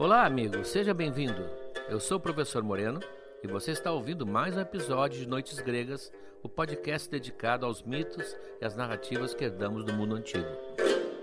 Olá, amigo, seja bem-vindo. Eu sou o professor Moreno e você está ouvindo mais um episódio de Noites Gregas, o podcast dedicado aos mitos e às narrativas que herdamos do mundo antigo.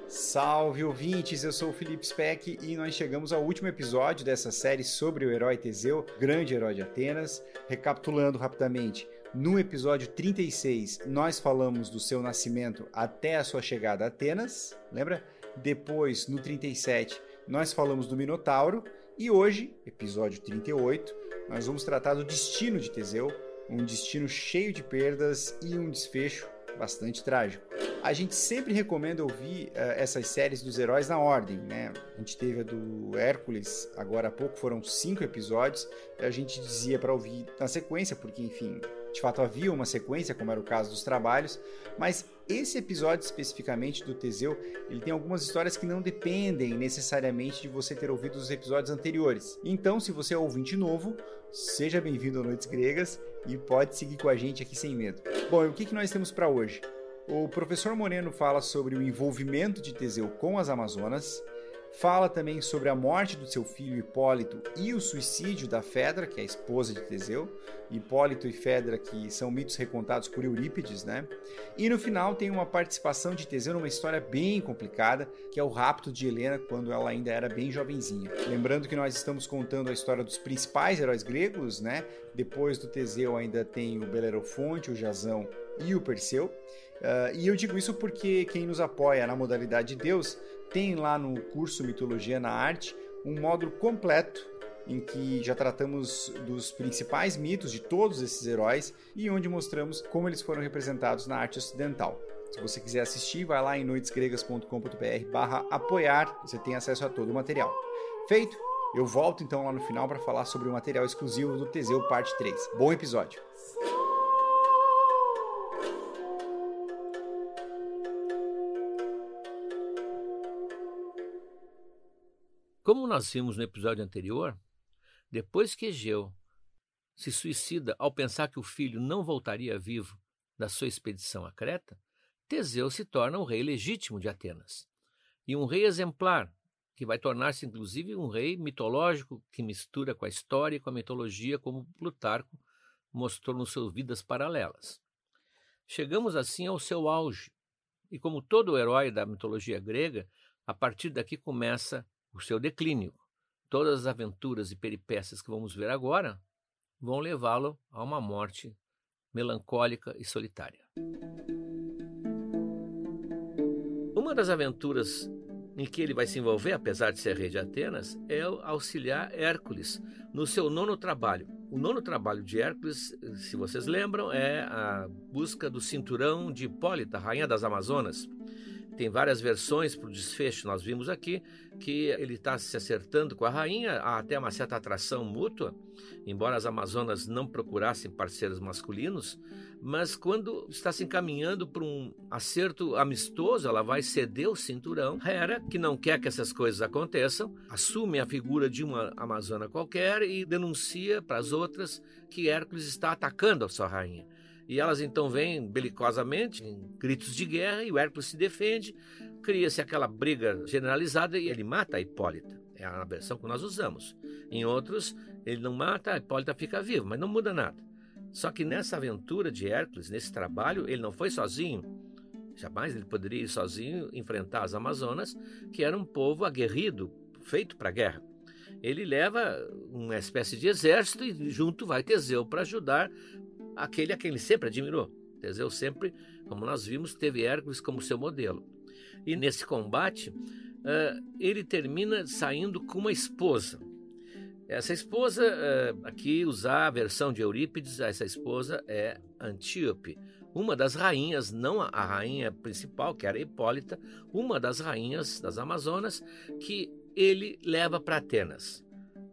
Salve ouvintes, eu sou o Felipe Speck e nós chegamos ao último episódio dessa série sobre o herói Teseu, grande herói de Atenas. Recapitulando rapidamente, no episódio 36 nós falamos do seu nascimento até a sua chegada a Atenas, lembra? Depois, no 37, nós falamos do Minotauro e hoje, episódio 38, nós vamos tratar do destino de Teseu, um destino cheio de perdas e um desfecho bastante trágico. A gente sempre recomenda ouvir uh, essas séries dos heróis na ordem, né? A gente teve a do Hércules agora há pouco, foram cinco episódios, a gente dizia para ouvir na sequência, porque enfim, de fato havia uma sequência, como era o caso dos trabalhos, mas esse episódio especificamente do Teseu, ele tem algumas histórias que não dependem necessariamente de você ter ouvido os episódios anteriores. Então, se você é ouvinte novo, seja bem-vindo a Noites Gregas e pode seguir com a gente aqui sem medo. Bom, e o que, que nós temos para hoje? O professor Moreno fala sobre o envolvimento de Teseu com as Amazonas, Fala também sobre a morte do seu filho Hipólito e o suicídio da Fedra, que é a esposa de Teseu. Hipólito e Fedra, que são mitos recontados por Eurípides, né? E no final tem uma participação de Teseu numa história bem complicada, que é o rapto de Helena quando ela ainda era bem jovenzinha. Lembrando que nós estamos contando a história dos principais heróis gregos, né? Depois do Teseu ainda tem o Belerofonte, o Jasão e o Perseu. Uh, e eu digo isso porque quem nos apoia na modalidade de Deus tem lá no curso Mitologia na Arte um módulo completo em que já tratamos dos principais mitos de todos esses heróis e onde mostramos como eles foram representados na arte ocidental. Se você quiser assistir, vai lá em noitesgregas.com.br barra apoiar, você tem acesso a todo o material. Feito? Eu volto então lá no final para falar sobre o material exclusivo do Teseu parte 3. Bom episódio! Como nós vimos no episódio anterior, depois que Egeu se suicida ao pensar que o filho não voltaria vivo da sua expedição a Creta, Teseu se torna o rei legítimo de Atenas. E um rei exemplar, que vai tornar-se inclusive um rei mitológico que mistura com a história e com a mitologia, como Plutarco mostrou nos seus Vidas Paralelas. Chegamos assim ao seu auge, e como todo herói da mitologia grega, a partir daqui começa o seu declínio. Todas as aventuras e peripécias que vamos ver agora vão levá-lo a uma morte melancólica e solitária. Uma das aventuras em que ele vai se envolver, apesar de ser rei de Atenas, é auxiliar Hércules no seu nono trabalho. O nono trabalho de Hércules, se vocês lembram, é a busca do cinturão de Hipólita, rainha das Amazonas. Tem várias versões para o desfecho, nós vimos aqui que ele está se acertando com a rainha, há até uma certa atração mútua, embora as Amazonas não procurassem parceiros masculinos, mas quando está se encaminhando para um acerto amistoso, ela vai ceder o cinturão. Hera, que não quer que essas coisas aconteçam, assume a figura de uma Amazona qualquer e denuncia para as outras que Hércules está atacando a sua rainha. E elas então vêm belicosamente, em gritos de guerra, e o Hércules se defende. Cria-se aquela briga generalizada e ele mata a Hipólita. É a versão que nós usamos. Em outros, ele não mata, a Hipólita fica viva, mas não muda nada. Só que nessa aventura de Hércules, nesse trabalho, ele não foi sozinho. Jamais ele poderia ir sozinho enfrentar as Amazonas, que era um povo aguerrido, feito para a guerra. Ele leva uma espécie de exército e junto vai Teseu para ajudar aquele a quem ele sempre admirou. Teseu sempre, como nós vimos, teve Hércules como seu modelo. E nesse combate, ele termina saindo com uma esposa. Essa esposa, aqui usar a versão de Eurípides, essa esposa é Antíope, uma das rainhas, não a rainha principal, que era Hipólita, uma das rainhas das Amazonas, que ele leva para Atenas.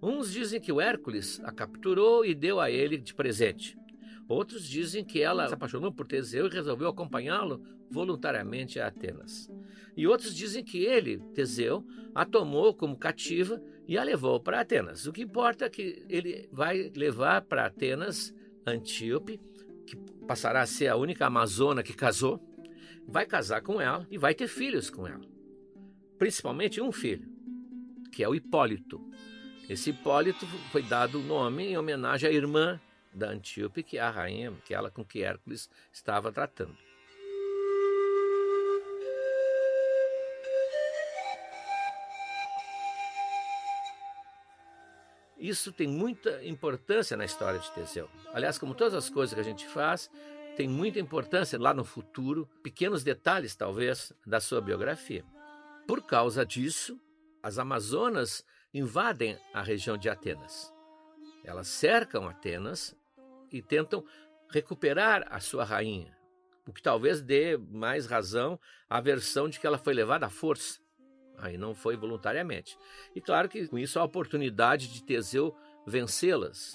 Uns dizem que o Hércules a capturou e deu a ele de presente. Outros dizem que ela se apaixonou por Teseu e resolveu acompanhá-lo voluntariamente a Atenas. E outros dizem que ele, Teseu, a tomou como cativa e a levou para Atenas. O que importa é que ele vai levar para Atenas Antíope, que passará a ser a única amazona que casou, vai casar com ela e vai ter filhos com ela. Principalmente um filho, que é o Hipólito. Esse Hipólito foi dado o nome em homenagem à irmã da Antíope, que é a rainha, que ela com que Hércules estava tratando. Isso tem muita importância na história de Teseu. Aliás, como todas as coisas que a gente faz, tem muita importância lá no futuro, pequenos detalhes, talvez, da sua biografia. Por causa disso, as Amazonas invadem a região de Atenas. Elas cercam Atenas e tentam recuperar a sua rainha, o que talvez dê mais razão à versão de que ela foi levada à força. Aí não foi voluntariamente. E claro que com isso a oportunidade de Teseu vencê-las.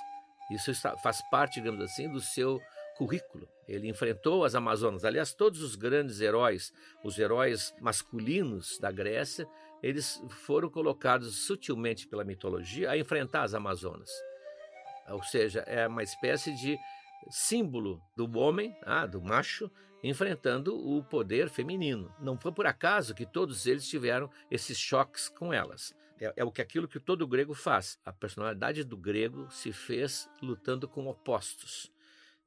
Isso faz parte, digamos assim, do seu currículo. Ele enfrentou as Amazonas. Aliás, todos os grandes heróis, os heróis masculinos da Grécia, eles foram colocados sutilmente pela mitologia a enfrentar as Amazonas. Ou seja, é uma espécie de símbolo do homem, ah, do macho, enfrentando o poder feminino. Não foi por acaso que todos eles tiveram esses choques com elas. É, é o que aquilo que todo grego faz. A personalidade do grego se fez lutando com opostos.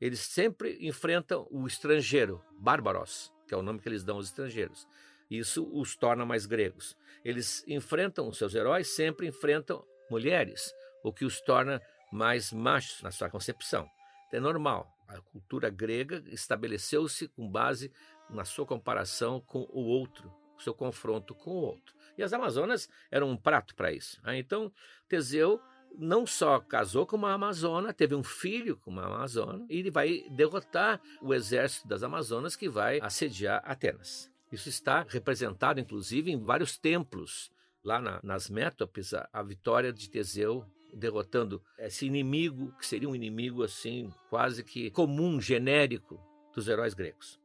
Eles sempre enfrentam o estrangeiro, bárbaros, que é o nome que eles dão aos estrangeiros. Isso os torna mais gregos. Eles enfrentam os seus heróis, sempre enfrentam mulheres, o que os torna mais machos na sua concepção. É normal. A cultura grega estabeleceu-se com base na sua comparação com o outro, seu confronto com o outro. E as Amazonas eram um prato para isso. Né? Então, Teseu não só casou com uma Amazona, teve um filho com uma Amazona, e ele vai derrotar o exército das Amazonas que vai assediar Atenas. Isso está representado, inclusive, em vários templos. Lá na, nas Métopes, a, a vitória de Teseu derrotando esse inimigo, que seria um inimigo assim, quase que comum, genérico dos heróis gregos.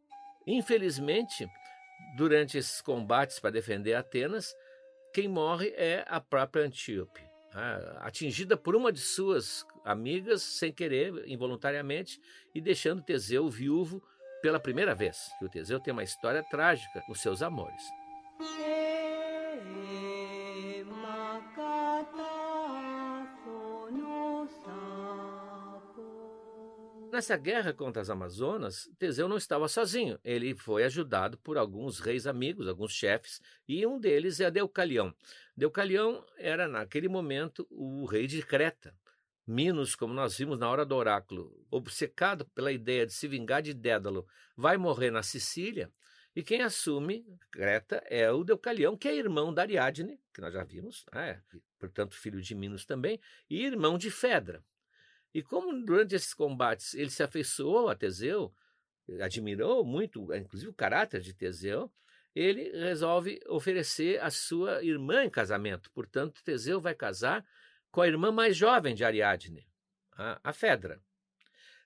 Infelizmente, durante esses combates para defender Atenas, quem morre é a própria Antíope, né? atingida por uma de suas amigas sem querer, involuntariamente, e deixando Teseu viúvo pela primeira vez. o Teseu tem uma história trágica com seus amores. Nessa guerra contra as Amazonas, Teseu não estava sozinho. Ele foi ajudado por alguns reis amigos, alguns chefes, e um deles é Deucalião. Deucalião era, naquele momento, o rei de Creta. Minos, como nós vimos na hora do oráculo, obcecado pela ideia de se vingar de Dédalo, vai morrer na Sicília, e quem assume Creta é o Deucalião, que é irmão da Ariadne, que nós já vimos, é, portanto filho de Minos também, e irmão de Fedra. E como durante esses combates ele se afeiçoou a Teseu, admirou muito, inclusive o caráter de Teseu, ele resolve oferecer a sua irmã em casamento. Portanto, Teseu vai casar com a irmã mais jovem de Ariadne, a, Fedra.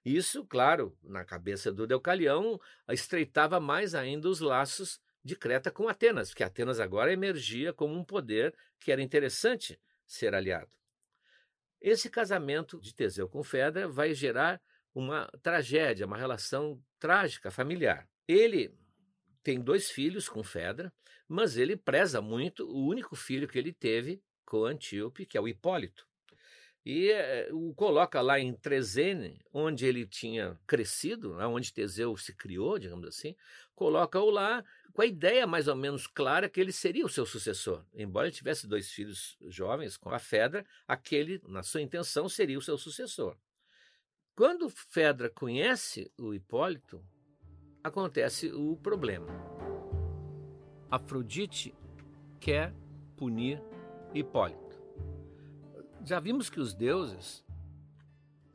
Isso, claro, na cabeça do Deucalião, estreitava mais ainda os laços de Creta com Atenas, porque Atenas agora emergia como um poder que era interessante ser aliado. Esse casamento de Teseu com Fedra vai gerar uma tragédia, uma relação trágica familiar. Ele tem dois filhos com Fedra, mas ele preza muito o único filho que ele teve com Antíope, que é o Hipólito e é, o coloca lá em Trezene, onde ele tinha crescido, né, onde Teseu se criou, digamos assim, coloca-o lá com a ideia mais ou menos clara que ele seria o seu sucessor. Embora ele tivesse dois filhos jovens com a Fedra, aquele, na sua intenção, seria o seu sucessor. Quando Fedra conhece o Hipólito, acontece o problema. Afrodite quer punir Hipólito. Já vimos que os deuses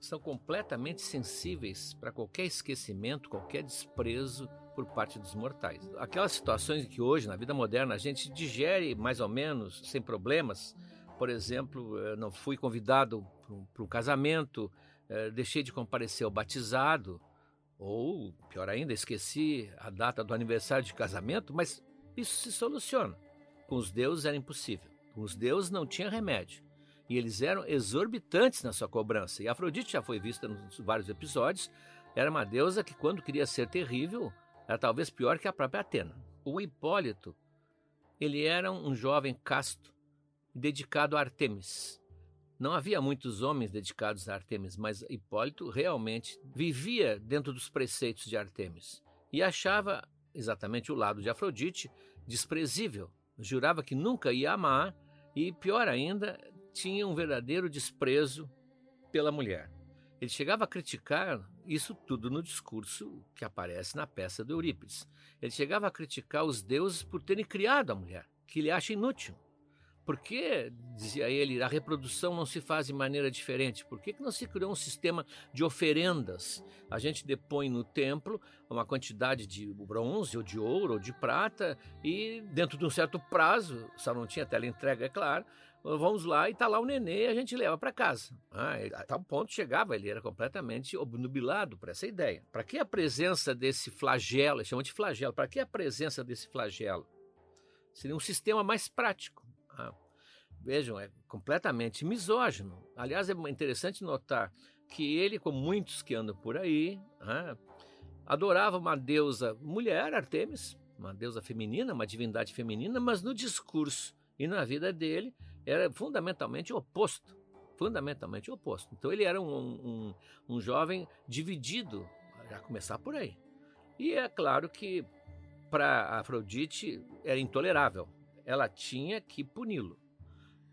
são completamente sensíveis para qualquer esquecimento, qualquer desprezo por parte dos mortais. Aquelas situações que hoje, na vida moderna, a gente digere mais ou menos, sem problemas. Por exemplo, não fui convidado para um casamento, eh, deixei de comparecer ao batizado, ou, pior ainda, esqueci a data do aniversário de casamento, mas isso se soluciona. Com os deuses era impossível. Com os deuses não tinha remédio e eles eram exorbitantes na sua cobrança. E Afrodite já foi vista nos vários episódios, era uma deusa que, quando queria ser terrível, era talvez pior que a própria Atena. O Hipólito, ele era um jovem casto, dedicado a Artemis. Não havia muitos homens dedicados a Artemis, mas Hipólito realmente vivia dentro dos preceitos de Artemis e achava exatamente o lado de Afrodite desprezível. Jurava que nunca ia amar e, pior ainda, tinha um verdadeiro desprezo pela mulher. Ele chegava a criticar isso tudo no discurso que aparece na peça do Eurípides. Ele chegava a criticar os deuses por terem criado a mulher, que ele acha inútil. Por que, dizia ele, a reprodução não se faz de maneira diferente? Por que, que não se criou um sistema de oferendas? A gente depõe no templo uma quantidade de bronze, ou de ouro, ou de prata, e dentro de um certo prazo, só não tinha tela entrega, é claro, vamos lá e está lá o nenê a gente leva para casa. Ah, a tal ponto chegava, ele era completamente obnubilado por essa ideia. Para que a presença desse flagelo, chama de flagelo, para que a presença desse flagelo? Seria um sistema mais prático ah, vejam, é completamente misógino. Aliás, é interessante notar que ele, como muitos que andam por aí, ah, adorava uma deusa mulher, Artemis, uma deusa feminina, uma divindade feminina, mas no discurso e na vida dele era fundamentalmente oposto. Fundamentalmente oposto. Então ele era um, um, um jovem dividido, já começar por aí. E é claro que para Afrodite era intolerável ela tinha que puni-lo.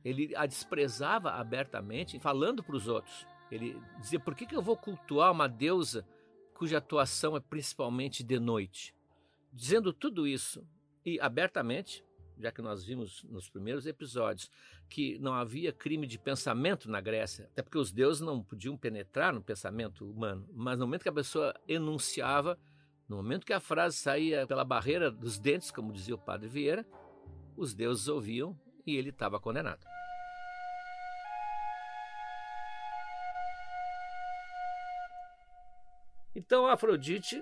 Ele a desprezava abertamente, falando para os outros. Ele dizia: por que, que eu vou cultuar uma deusa cuja atuação é principalmente de noite? Dizendo tudo isso e abertamente, já que nós vimos nos primeiros episódios que não havia crime de pensamento na Grécia, até porque os deuses não podiam penetrar no pensamento humano, mas no momento que a pessoa enunciava, no momento que a frase saía pela barreira dos dentes, como dizia o padre Vieira, os deuses ouviam e ele estava condenado. Então Afrodite,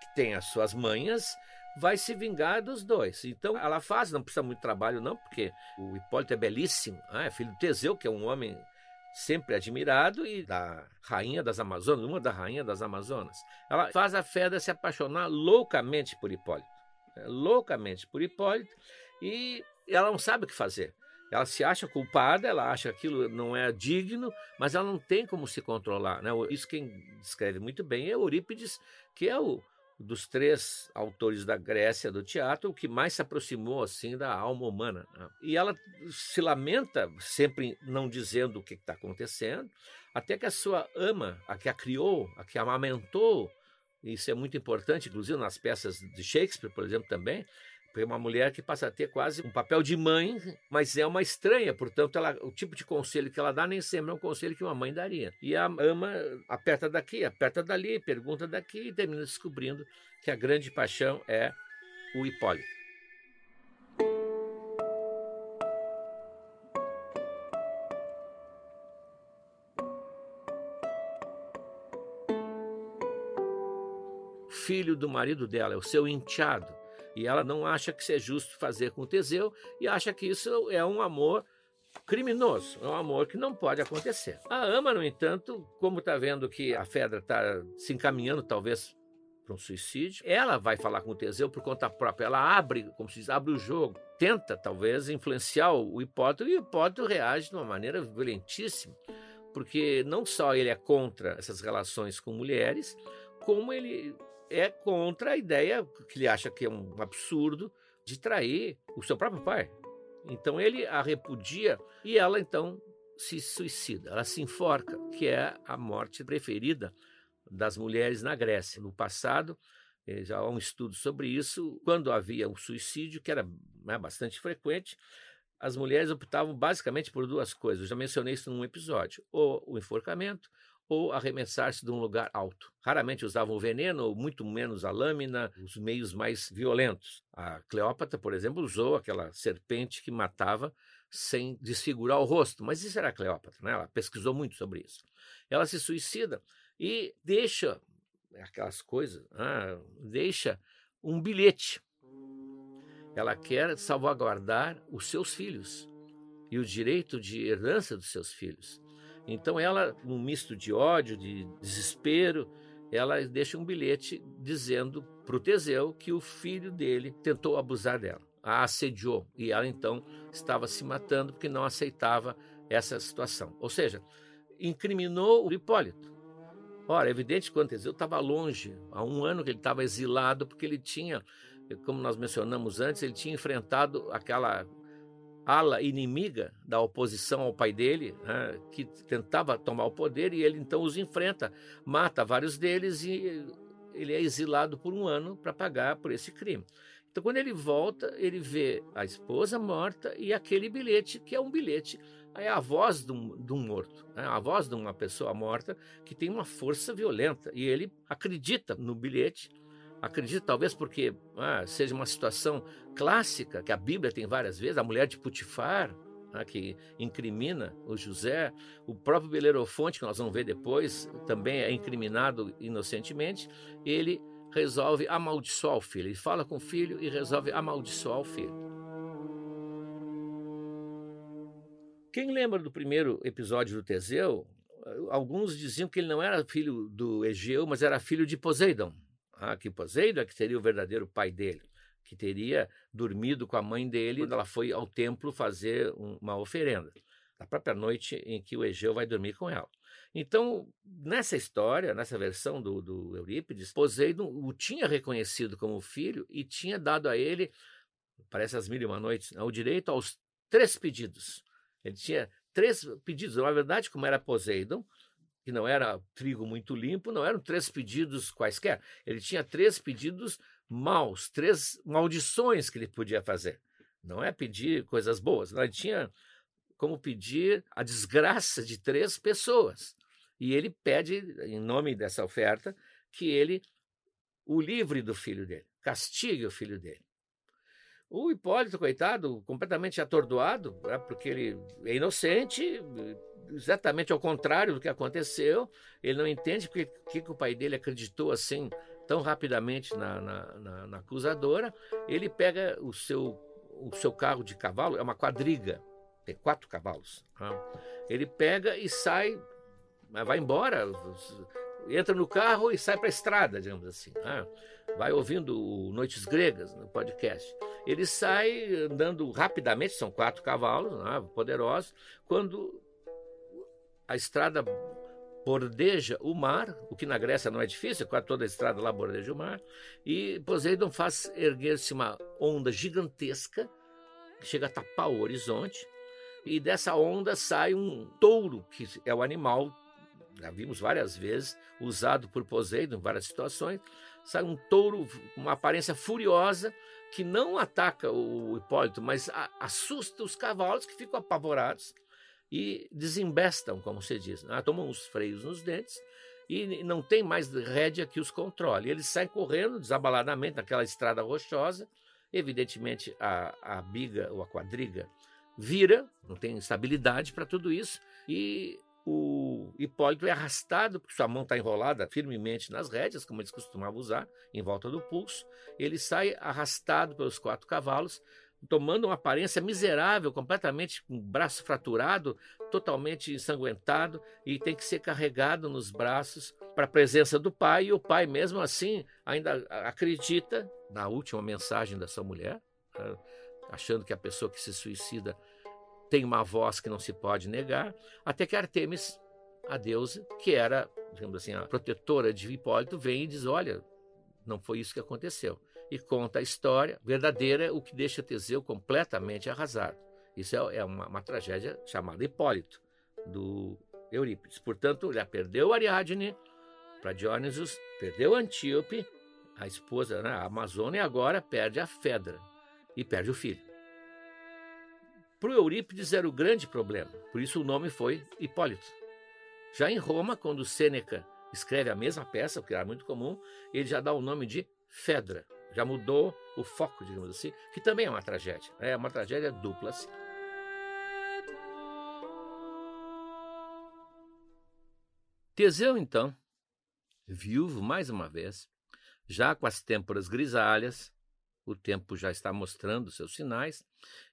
que tem as suas manhas, vai se vingar dos dois. Então ela faz, não precisa muito trabalho não, porque o Hipólito é belíssimo, ah, é filho de Teseu, que é um homem sempre admirado, e da rainha das Amazonas, uma da rainha das Amazonas. Ela faz a Fedra se apaixonar loucamente por Hipólito. Né, loucamente por Hipólito, e ela não sabe o que fazer. Ela se acha culpada, ela acha que aquilo não é digno, mas ela não tem como se controlar. Né? Isso quem descreve muito bem é Eurípides, que é o dos três autores da Grécia do teatro, o que mais se aproximou assim da alma humana. Né? E ela se lamenta, sempre não dizendo o que está acontecendo, até que a sua ama, a que a criou, a que a amamentou, isso é muito importante, inclusive nas peças de Shakespeare, por exemplo, também, é uma mulher que passa a ter quase um papel de mãe, mas é uma estranha, portanto, ela, o tipo de conselho que ela dá nem sempre é um conselho que uma mãe daria. E a ama aperta daqui, aperta dali, pergunta daqui e termina descobrindo que a grande paixão é o Hipólito. Filho do marido dela, é o seu enteado e ela não acha que isso é justo fazer com Teseu e acha que isso é um amor criminoso, é um amor que não pode acontecer. A ama, no entanto, como está vendo que a Fedra está se encaminhando talvez para um suicídio, ela vai falar com o Teseu por conta própria, ela abre, como se diz, abre o jogo, tenta talvez influenciar o Hipólito e o Hipólito reage de uma maneira violentíssima, porque não só ele é contra essas relações com mulheres, como ele é contra a ideia que ele acha que é um absurdo de trair o seu próprio pai. Então ele a repudia e ela então se suicida, ela se enforca, que é a morte preferida das mulheres na Grécia. No passado, eh, já há um estudo sobre isso, quando havia um suicídio, que era né, bastante frequente, as mulheres optavam basicamente por duas coisas. Eu já mencionei isso num episódio: ou o enforcamento ou arremessar-se de um lugar alto. Raramente usavam veneno, ou muito menos a lâmina, os meios mais violentos. A Cleópatra, por exemplo, usou aquela serpente que matava sem desfigurar o rosto, mas isso era Cleópatra, né? ela pesquisou muito sobre isso. Ela se suicida e deixa aquelas coisas, ah, deixa um bilhete. Ela quer salvaguardar os seus filhos e o direito de herança dos seus filhos. Então ela, num misto de ódio, de desespero, ela deixa um bilhete dizendo para o Teseu que o filho dele tentou abusar dela, a assediou e ela então estava se matando porque não aceitava essa situação. Ou seja, incriminou o Hipólito. Ora, é evidente que o Antezeu estava longe, há um ano que ele estava exilado, porque ele tinha, como nós mencionamos antes, ele tinha enfrentado aquela ala inimiga da oposição ao pai dele, né, que tentava tomar o poder, e ele então os enfrenta, mata vários deles e ele é exilado por um ano para pagar por esse crime. Então, quando ele volta, ele vê a esposa morta e aquele bilhete, que é um bilhete, é a voz de um, de um morto, né? a voz de uma pessoa morta que tem uma força violenta. E ele acredita no bilhete, acredita talvez porque ah, seja uma situação clássica, que a Bíblia tem várias vezes, a mulher de Putifar, né, que incrimina o José, o próprio Belerofonte, que nós vamos ver depois, também é incriminado inocentemente, ele resolve amaldiçoar o filho. Ele fala com o filho e resolve amaldiçoar o filho. Quem lembra do primeiro episódio do Teseu, alguns diziam que ele não era filho do Egeu, mas era filho de Poseidon. Ah, que Poseidon é que seria o verdadeiro pai dele, que teria dormido com a mãe dele ela foi ao templo fazer uma oferenda, na própria noite em que o Egeu vai dormir com ela. Então, nessa história, nessa versão do, do Eurípides, Poseidon o tinha reconhecido como filho e tinha dado a ele, parece as mil e uma noites, o direito aos três pedidos. Ele tinha três pedidos. Na verdade, como era Poseidon, que não era trigo muito limpo, não eram três pedidos quaisquer. Ele tinha três pedidos maus, três maldições que ele podia fazer. Não é pedir coisas boas. Ele tinha como pedir a desgraça de três pessoas. E ele pede, em nome dessa oferta, que ele o livre do filho dele, castigue o filho dele. O Hipólito, coitado, completamente atordoado, né, porque ele é inocente, exatamente ao contrário do que aconteceu. Ele não entende porque que, que o pai dele acreditou assim tão rapidamente na, na, na, na acusadora. Ele pega o seu, o seu carro de cavalo, é uma quadriga, tem quatro cavalos. Né? Ele pega e sai vai embora, entra no carro e sai para a estrada, digamos assim. Né? Vai ouvindo Noites Gregas no podcast. Ele sai andando rapidamente, são quatro cavalos, né? poderosos, quando a estrada bordeja o mar, o que na Grécia não é difícil, quase toda a estrada lá bordeja o mar, e Poseidon faz erguer-se uma onda gigantesca que chega a tapar o horizonte, e dessa onda sai um touro, que é o animal já vimos várias vezes, usado por Poseidon em várias situações, sai um touro com uma aparência furiosa que não ataca o Hipólito, mas a, assusta os cavalos que ficam apavorados e desembestam, como se diz. Né? Tomam os freios nos dentes e não tem mais rédea que os controle. Eles saem correndo desabaladamente naquela estrada rochosa. Evidentemente, a, a biga ou a quadriga vira, não tem estabilidade para tudo isso, e o Hipólito é arrastado, porque sua mão está enrolada firmemente nas rédeas, como eles costumavam usar, em volta do pulso. Ele sai arrastado pelos quatro cavalos, tomando uma aparência miserável, completamente com o braço fraturado, totalmente ensanguentado, e tem que ser carregado nos braços para a presença do pai. E o pai, mesmo assim, ainda acredita na última mensagem dessa mulher, né, achando que a pessoa que se suicida tem uma voz que não se pode negar, até que Artemis, a deusa, que era, digamos assim, a protetora de Hipólito, vem e diz: Olha, não foi isso que aconteceu. E conta a história verdadeira, o que deixa Teseu completamente arrasado. Isso é, é uma, uma tragédia chamada Hipólito, do Eurípides. Portanto, já perdeu Ariadne para Dionysus, perdeu Antíope, a esposa, né, a Amazônia, e agora perde a Fedra e perde o filho. Para o Eurípides era o grande problema, por isso o nome foi Hipólito. Já em Roma, quando Sêneca escreve a mesma peça, o que era muito comum, ele já dá o nome de Fedra. Já mudou o foco, digamos assim, que também é uma tragédia. Né? É uma tragédia dupla. Assim. Teseu, então, viúvo mais uma vez, já com as têmporas grisalhas, o tempo já está mostrando seus sinais,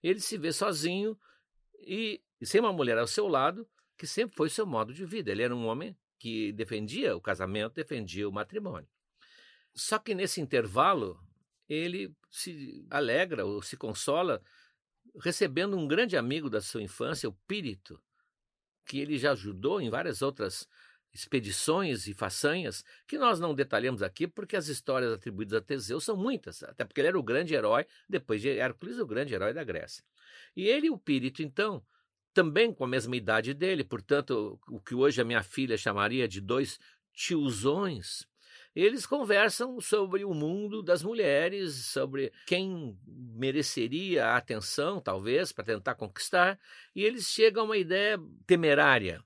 ele se vê sozinho e, e sem uma mulher ao seu lado, que sempre foi seu modo de vida. Ele era um homem que defendia o casamento, defendia o matrimônio. Só que nesse intervalo, ele se alegra ou se consola recebendo um grande amigo da sua infância, o Pírito, que ele já ajudou em várias outras expedições e façanhas que nós não detalhamos aqui porque as histórias atribuídas a Teseu são muitas, até porque ele era o grande herói, depois de Hércules, o grande herói da Grécia. E ele o Pírito, então, também com a mesma idade dele, portanto, o que hoje a minha filha chamaria de dois tiozões, eles conversam sobre o mundo das mulheres, sobre quem mereceria a atenção, talvez, para tentar conquistar, e eles chegam a uma ideia temerária.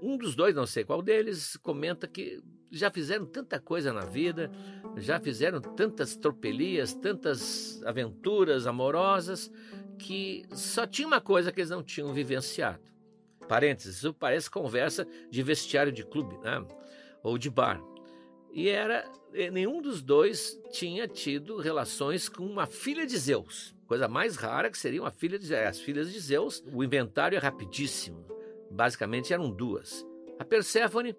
Um dos dois, não sei qual deles, comenta que já fizeram tanta coisa na vida, já fizeram tantas tropelias, tantas aventuras amorosas, que só tinha uma coisa que eles não tinham vivenciado. Parênteses, isso parece conversa de vestiário de clube, né? ou de bar. E era nenhum dos dois tinha tido relações com uma filha de Zeus. Coisa mais rara que seria uma filha de Zeus. As filhas de Zeus, o inventário é rapidíssimo. Basicamente eram duas. A Perséfone,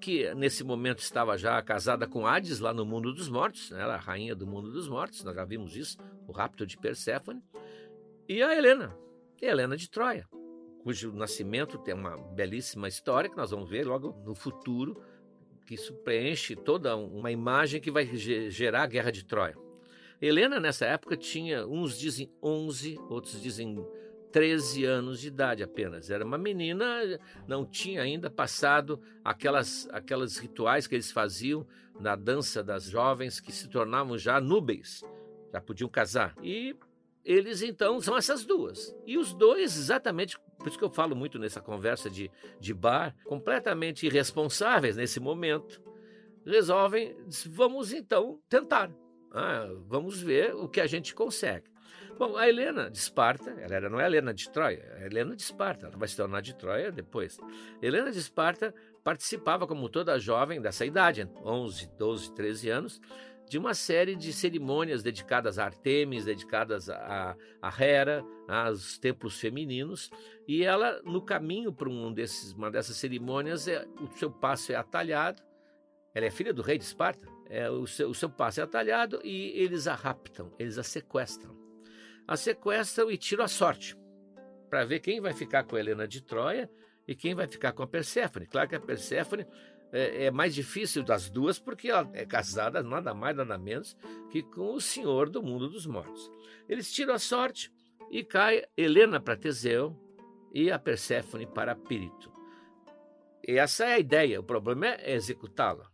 que nesse momento estava já casada com Hades lá no mundo dos mortos, né? ela era a rainha do mundo dos mortos, nós já vimos isso, o rapto de Perséfone, e a Helena, Helena de Troia, cujo nascimento tem uma belíssima história que nós vamos ver logo no futuro, que isso preenche toda uma imagem que vai gerar a Guerra de Troia. Helena, nessa época, tinha, uns dizem 11, outros dizem 13 anos de idade apenas. Era uma menina, não tinha ainda passado aquelas, aquelas rituais que eles faziam na dança das jovens que se tornavam já núbeis, já podiam casar. E eles então são essas duas. E os dois, exatamente, por isso que eu falo muito nessa conversa de, de bar, completamente irresponsáveis nesse momento, resolvem, vamos então tentar. Ah, vamos ver o que a gente consegue. Bom, a Helena de Esparta, ela era, não é a Helena de Troia, é a Helena de Esparta, ela vai se tornar de Troia depois. Helena de Esparta participava, como toda jovem dessa idade, 11, 12, 13 anos, de uma série de cerimônias dedicadas a Artemis, dedicadas a, a Hera, aos templos femininos, e ela, no caminho para um desses, uma dessas cerimônias, é, o seu passo é atalhado, ela é filha do rei de Esparta, é, o, seu, o seu passo é atalhado e eles a raptam, eles a sequestram. A sequestram e tiram a sorte, para ver quem vai ficar com a Helena de Troia e quem vai ficar com a Perséfone. Claro que a Perséfone é, é, mais difícil das duas porque ela é casada nada mais nada menos que com o senhor do mundo dos mortos. Eles tiram a sorte e cai Helena para Teseu e a Perséfone para Pírito. E essa é a ideia, o problema é executá-la.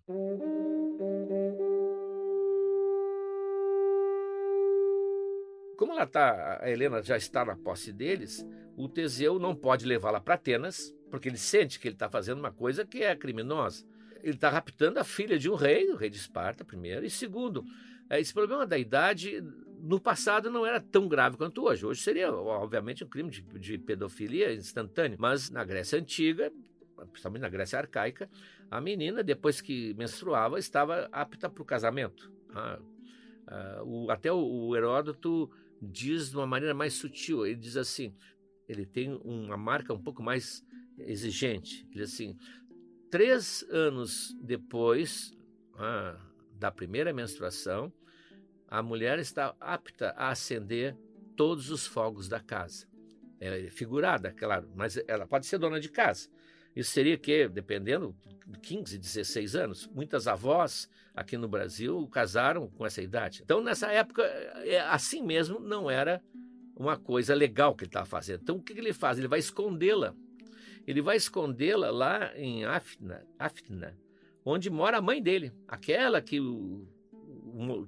Como ela tá, a Helena já está na posse deles, o Teseu não pode levá-la para Atenas, porque ele sente que ele está fazendo uma coisa que é criminosa. Ele está raptando a filha de um rei, o rei de Esparta, primeiro, e segundo, é, esse problema da idade no passado não era tão grave quanto hoje. Hoje seria, obviamente, um crime de, de pedofilia instantâneo, mas na Grécia Antiga, principalmente na Grécia Arcaica, a menina, depois que menstruava, estava apta para o casamento. Ah, ah, o, até o, o Heródoto diz de uma maneira mais sutil, ele diz assim, ele tem uma marca um pouco mais exigente. Ele assim, três anos depois ah, da primeira menstruação, a mulher está apta a acender todos os fogos da casa. É figurada, claro, mas ela pode ser dona de casa. Isso seria que, dependendo, 15, 16 anos. Muitas avós aqui no Brasil casaram com essa idade. Então, nessa época, é, assim mesmo, não era uma coisa legal que ele estava fazendo. Então, o que ele faz? Ele vai escondê-la ele vai escondê-la lá em Afna, Afna, onde mora a mãe dele, aquela que,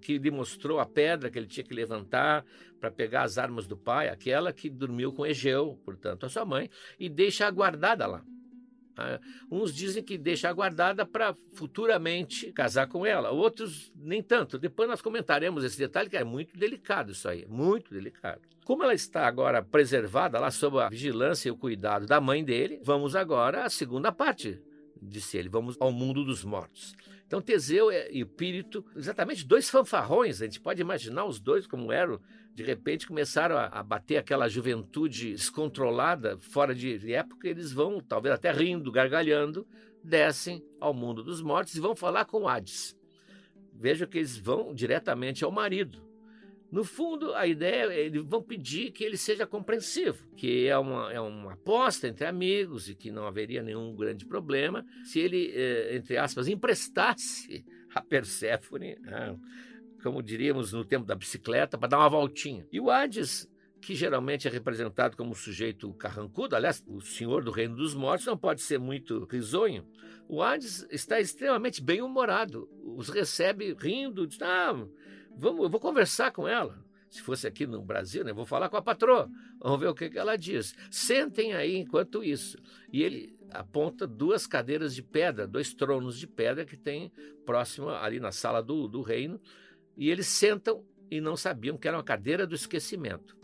que lhe mostrou a pedra que ele tinha que levantar para pegar as armas do pai, aquela que dormiu com Egeu, portanto, a sua mãe, e deixa guardada lá. Ah, uns dizem que deixa guardada para futuramente casar com ela, outros nem tanto. Depois nós comentaremos esse detalhe, que é muito delicado isso aí, muito delicado. Como ela está agora preservada lá sob a vigilância e o cuidado da mãe dele, vamos agora à segunda parte, disse ele, vamos ao mundo dos mortos. Então Teseu e o Pírito, exatamente dois fanfarrões, a gente pode imaginar os dois como eram, de repente começaram a, a bater aquela juventude descontrolada, fora de época, eles vão, talvez até rindo, gargalhando, descem ao mundo dos mortos e vão falar com Hades. Veja que eles vão diretamente ao marido No fundo, a ideia é eles vão pedir que ele seja compreensivo, que é uma, é uma aposta entre amigos e que não haveria nenhum grande problema se ele, eh, entre aspas, emprestasse a Perséfone, ah, como diríamos no tempo da bicicleta, para dar uma voltinha. E o Hades, que geralmente é representado como sujeito carrancudo, aliás, o senhor do reino dos mortos não pode ser muito risonho. O Hades está extremamente bem-humorado, os recebe rindo, diz, ah, Vamos, eu vou conversar com ela. Se fosse aqui no Brasil, né? Vou falar com a patroa. Vamos ver o que, que ela diz. Sentem aí enquanto isso. E ele aponta duas cadeiras de pedra, dois tronos de pedra que tem próximo ali na sala do, do reino. E eles sentam e não sabiam que era uma cadeira do esquecimento.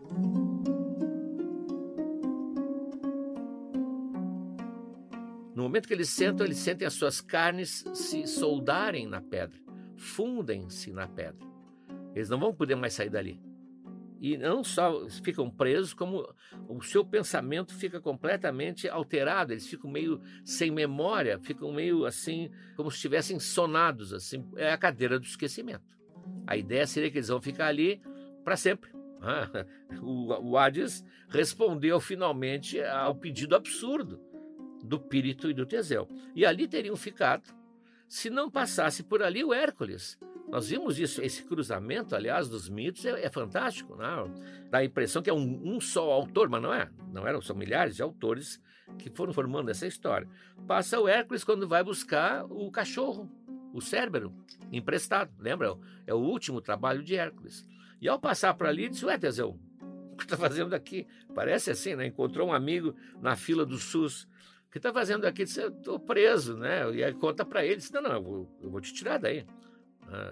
No momento que eles sentam, eles sentem as suas carnes se soldarem na pedra, fundem-se na pedra. Eles não vão poder mais sair dali. E não só ficam presos, como o seu pensamento fica completamente alterado, eles ficam meio sem memória, ficam meio assim, como se estivessem sonados, assim, é a cadeira do esquecimento. A ideia seria que eles vão ficar ali para sempre. O Hades respondeu finalmente ao pedido absurdo do Pírito e do Teseu. E ali teriam ficado se não passasse por ali o Hércules, nós vimos isso, esse cruzamento, aliás, dos mitos é, é fantástico. Né? Dá a impressão que é um, um, só autor, mas não é. Não eram, são milhares de autores que foram formando essa história. Passa o Hércules quando vai buscar o cachorro, o Cérbero, emprestado. Lembra? É o último trabalho de Hércules. E ao passar por ali, disse: Ué, Teseu, o que está fazendo aqui? Parece assim, né? Encontrou um amigo na fila do SUS. O que está fazendo aqui? Disse: Estou preso, né? E aí conta para ele: disse, Não, não, eu vou, eu vou te tirar daí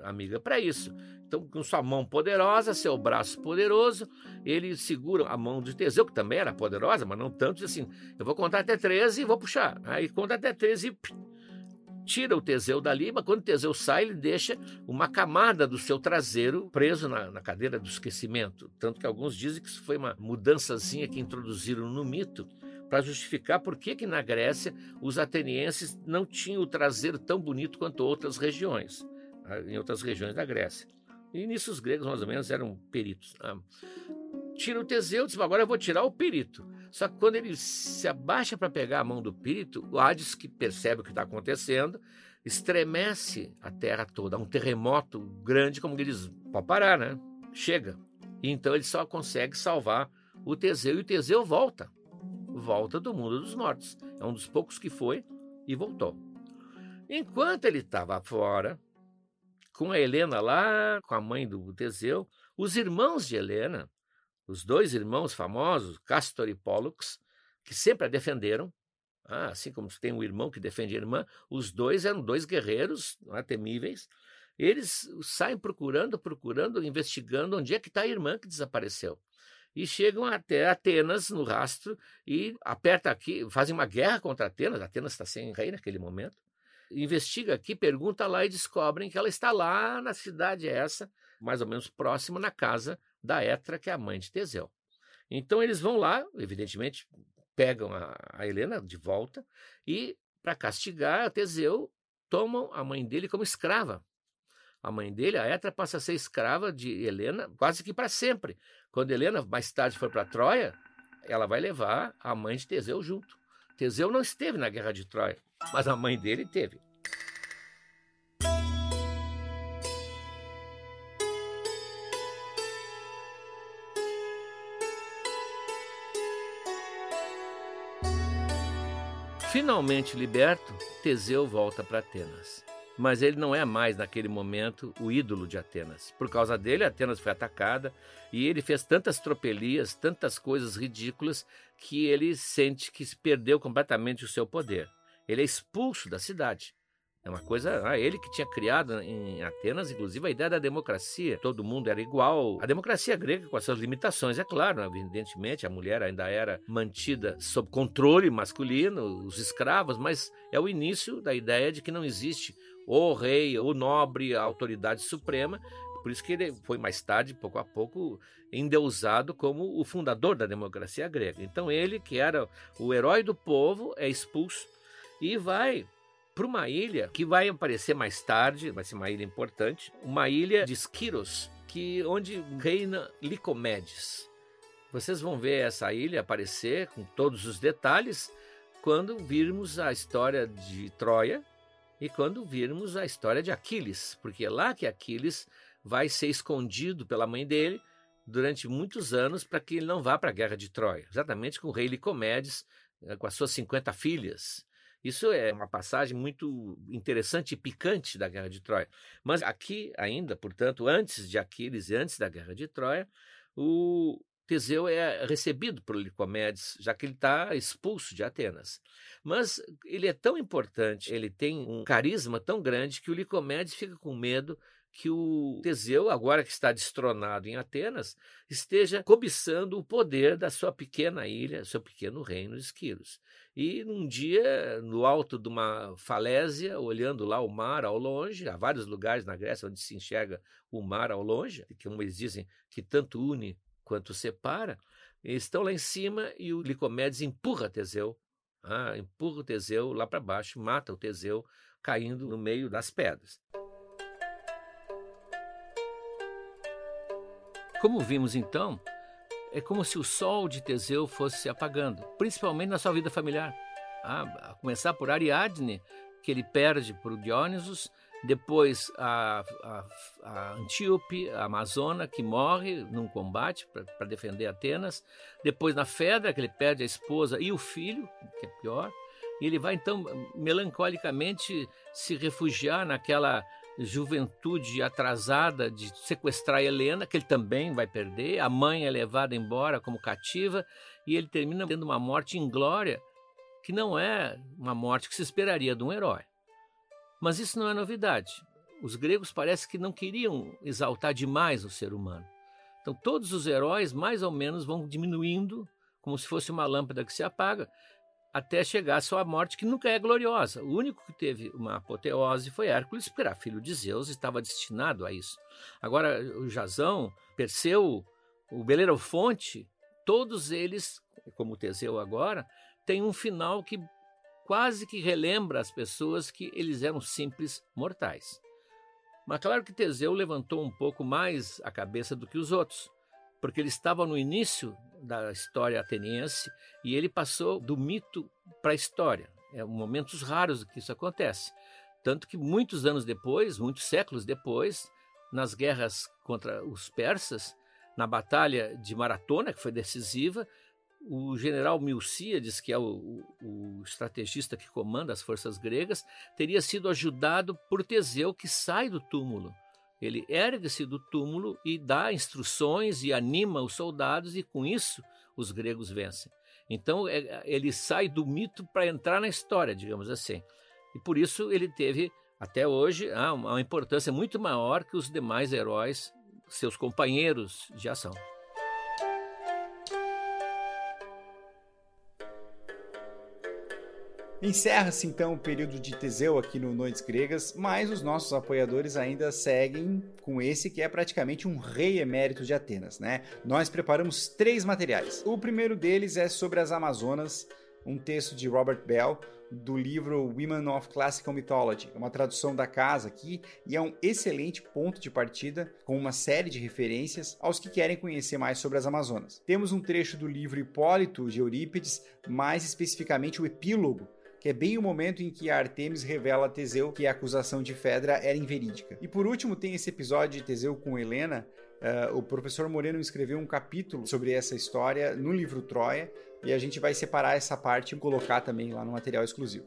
amiga, para isso. Então, com sua mão poderosa, seu braço poderoso, ele segura a mão de Teseu, que também era poderosa, mas não tanto, assim, eu vou contar até 13 e vou puxar. Aí conta até 13 e tira o Teseu dali, mas quando o Teseu sai, ele deixa uma camada do seu traseiro preso na, na cadeira do esquecimento. Tanto que alguns dizem que isso foi uma mudançazinha que introduziram no mito, para justificar por que, que na Grécia os atenienses não tinham o traseiro tão bonito quanto outras regiões em outras regiões da Grécia. E nisso os gregos, mais ou menos, eram peritos. Ah, tira o Teseu, diz, agora eu vou tirar o perito. Só que quando ele se abaixa para pegar a mão do perito, o Hades, que percebe o que está acontecendo, estremece a terra toda. Um terremoto grande, como eles pode parar, né? Chega. E então ele só consegue salvar o Teseu, e o Teseu volta. Volta do mundo dos mortos. É um dos poucos que foi e voltou. Enquanto ele estava fora, com a Helena lá, com a mãe do Teseu, os irmãos de Helena, os dois irmãos famosos, Castor e Pollux, que sempre a defenderam, ah, assim como tem um irmão que defende a irmã, os dois eram dois guerreiros é, temíveis. Eles saem procurando, procurando, investigando onde é que está a irmã que desapareceu. E chegam até Atenas no rastro e aperta aqui, fazem uma guerra contra Atenas. Atenas está sem rei naquele momento investiga aqui, pergunta lá e descobrem que ela está lá na cidade essa, mais ou menos próxima na casa da Etra, que é a mãe de Teseu. Então eles vão lá, evidentemente pegam a, a Helena de volta e, para castigar Teseu, tomam a mãe dele como escrava. A mãe dele, a Etra, passa a ser escrava de Helena quase que para sempre. Quando Helena mais tarde for para Troia, ela vai levar a mãe de Teseu junto. Teseu não esteve na guerra de Troia, mas a mãe dele teve. Finalmente liberto, Teseu volta para Atenas. Mas ele não é mais, naquele momento, o ídolo de Atenas. Por causa dele, Atenas foi atacada e ele fez tantas tropelias, tantas coisas ridículas, que ele sente que perdeu completamente o seu poder. Ele é expulso da cidade. É uma coisa, ah, ele que tinha criado em Atenas, inclusive, a ideia da democracia. Todo mundo era igual. A democracia grega, com as suas limitações, é claro, evidentemente, a mulher ainda era mantida sob controle masculino, os escravos, mas é o início da ideia de que não existe o rei, o nobre, a autoridade suprema. Por isso que ele foi mais tarde, pouco a pouco, endeusado como o fundador da democracia grega. Então ele, que era o herói do povo, é expulso e vai para uma ilha que vai aparecer mais tarde, vai ser uma ilha importante, uma ilha de Esquiros, que onde reina Licomedes. Vocês vão ver essa ilha aparecer com todos os detalhes quando virmos a história de Troia e quando virmos a história de Aquiles, porque é lá que Aquiles vai ser escondido pela mãe dele durante muitos anos para que ele não vá para a guerra de Troia, exatamente com o rei Licomedes, eh, com as suas 50 filhas. Isso é uma passagem muito interessante e picante da Guerra de Troia. Mas aqui, ainda, portanto, antes de Aquiles e antes da Guerra de Troia, o Teseu é recebido por Licomedes, já que ele está expulso de Atenas. Mas ele é tão importante, ele tem um carisma tão grande que o Licomedes fica com medo que o Teseu, agora que está destronado em Atenas, esteja cobiçando o poder da sua pequena ilha, seu pequeno reino de Esquilos. E num dia, no alto de uma falésia, olhando lá o mar ao longe, há vários lugares na Grécia onde se enxerga o mar ao longe, que como eles dizem que tanto une quanto separa, estão lá em cima e o Licomedes empurra Teseu, ah, empurra o Teseu lá para baixo, mata o Teseu caindo no meio das pedras. Como vimos então, é como se o sol de Teseu fosse se apagando, principalmente na sua vida familiar. Ah, a começar por Ariadne, que ele perde para o Dionysus, depois a, a, a, Antíope, a Amazona, que morre num combate para defender Atenas, depois na Fedra, que ele perde a esposa e o filho, que é pior, e ele vai então melancolicamente se refugiar naquela juventude atrasada de sequestrar Helena, que ele também vai perder, a mãe é levada embora como cativa, e ele termina tendo uma morte inglória, que não é uma morte que se esperaria de um herói. Mas isso não é novidade. Os gregos parece que não queriam exaltar demais o ser humano. Então todos os heróis mais ou menos vão diminuindo, como se fosse uma lâmpada que se apaga, até chegar à sua morte, que nunca é gloriosa. O único que teve uma apoteose foi Hércules, porque era filho de Zeus e estava destinado a isso. Agora, o Jazão, Perseu, o Belerofonte, todos eles, como Teseu agora, têm um final que quase que relembra as pessoas que eles eram simples mortais. Mas claro que Teseu levantou um pouco mais a cabeça do que os outros, porque ele estava no início da história ateniense e ele passou do mito para a história. É momentos raros que isso acontece. Tanto que muitos anos depois, muitos séculos depois, nas guerras contra os persas, na batalha de Maratona, que foi decisiva, o general Milcíades, que é o, o, estrategista que comanda as forças gregas, teria sido ajudado por Teseu, que sai do túmulo. Ele ergue-se do túmulo e dá instruções e anima os soldados, e com isso os gregos vencem. Então é, ele sai do mito para entrar na história, digamos assim. E por isso ele teve, até hoje, ah, uma importância muito maior que os demais heróis, seus companheiros de ação. Encerra-se então o período de Teseu aqui no Noites Gregas, mas os nossos apoiadores ainda seguem com esse que é praticamente um rei emérito de Atenas, né? Nós preparamos três materiais. O primeiro deles é sobre as Amazonas, um texto de Robert Bell do livro Women of Classical Mythology, é uma tradução da casa aqui e é um excelente ponto de partida com uma série de referências aos que querem conhecer mais sobre as Amazonas. Temos um trecho do livro Hipólito de Eurípides, mais especificamente o epílogo que é bem o momento em que Artemis revela a Teseu que a acusação de Fedra era inverídica. E por último, tem esse episódio de Teseu com Helena. Uh, o professor Moreno escreveu um capítulo sobre essa história no livro Troia e a gente vai separar essa parte e colocar também lá no material exclusivo.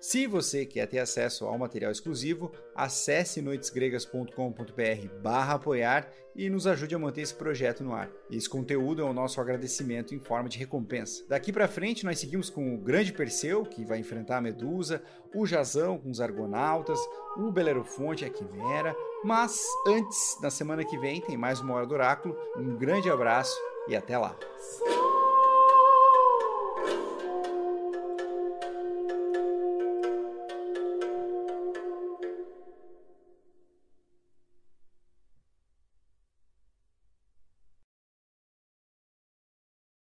Se você quer ter acesso ao material exclusivo, acesse noitesgregas.com.br barra apoiar e nos ajude a manter esse projeto no ar. Esse conteúdo é o nosso agradecimento em forma de recompensa. Daqui para frente nós seguimos com o grande Perseu, que vai enfrentar a Medusa, o Jazão com os Argonautas, o Belerofonte e a Quimera, mas antes, na semana que vem, tem mais uma Hora do Oráculo. Um grande abraço e até lá!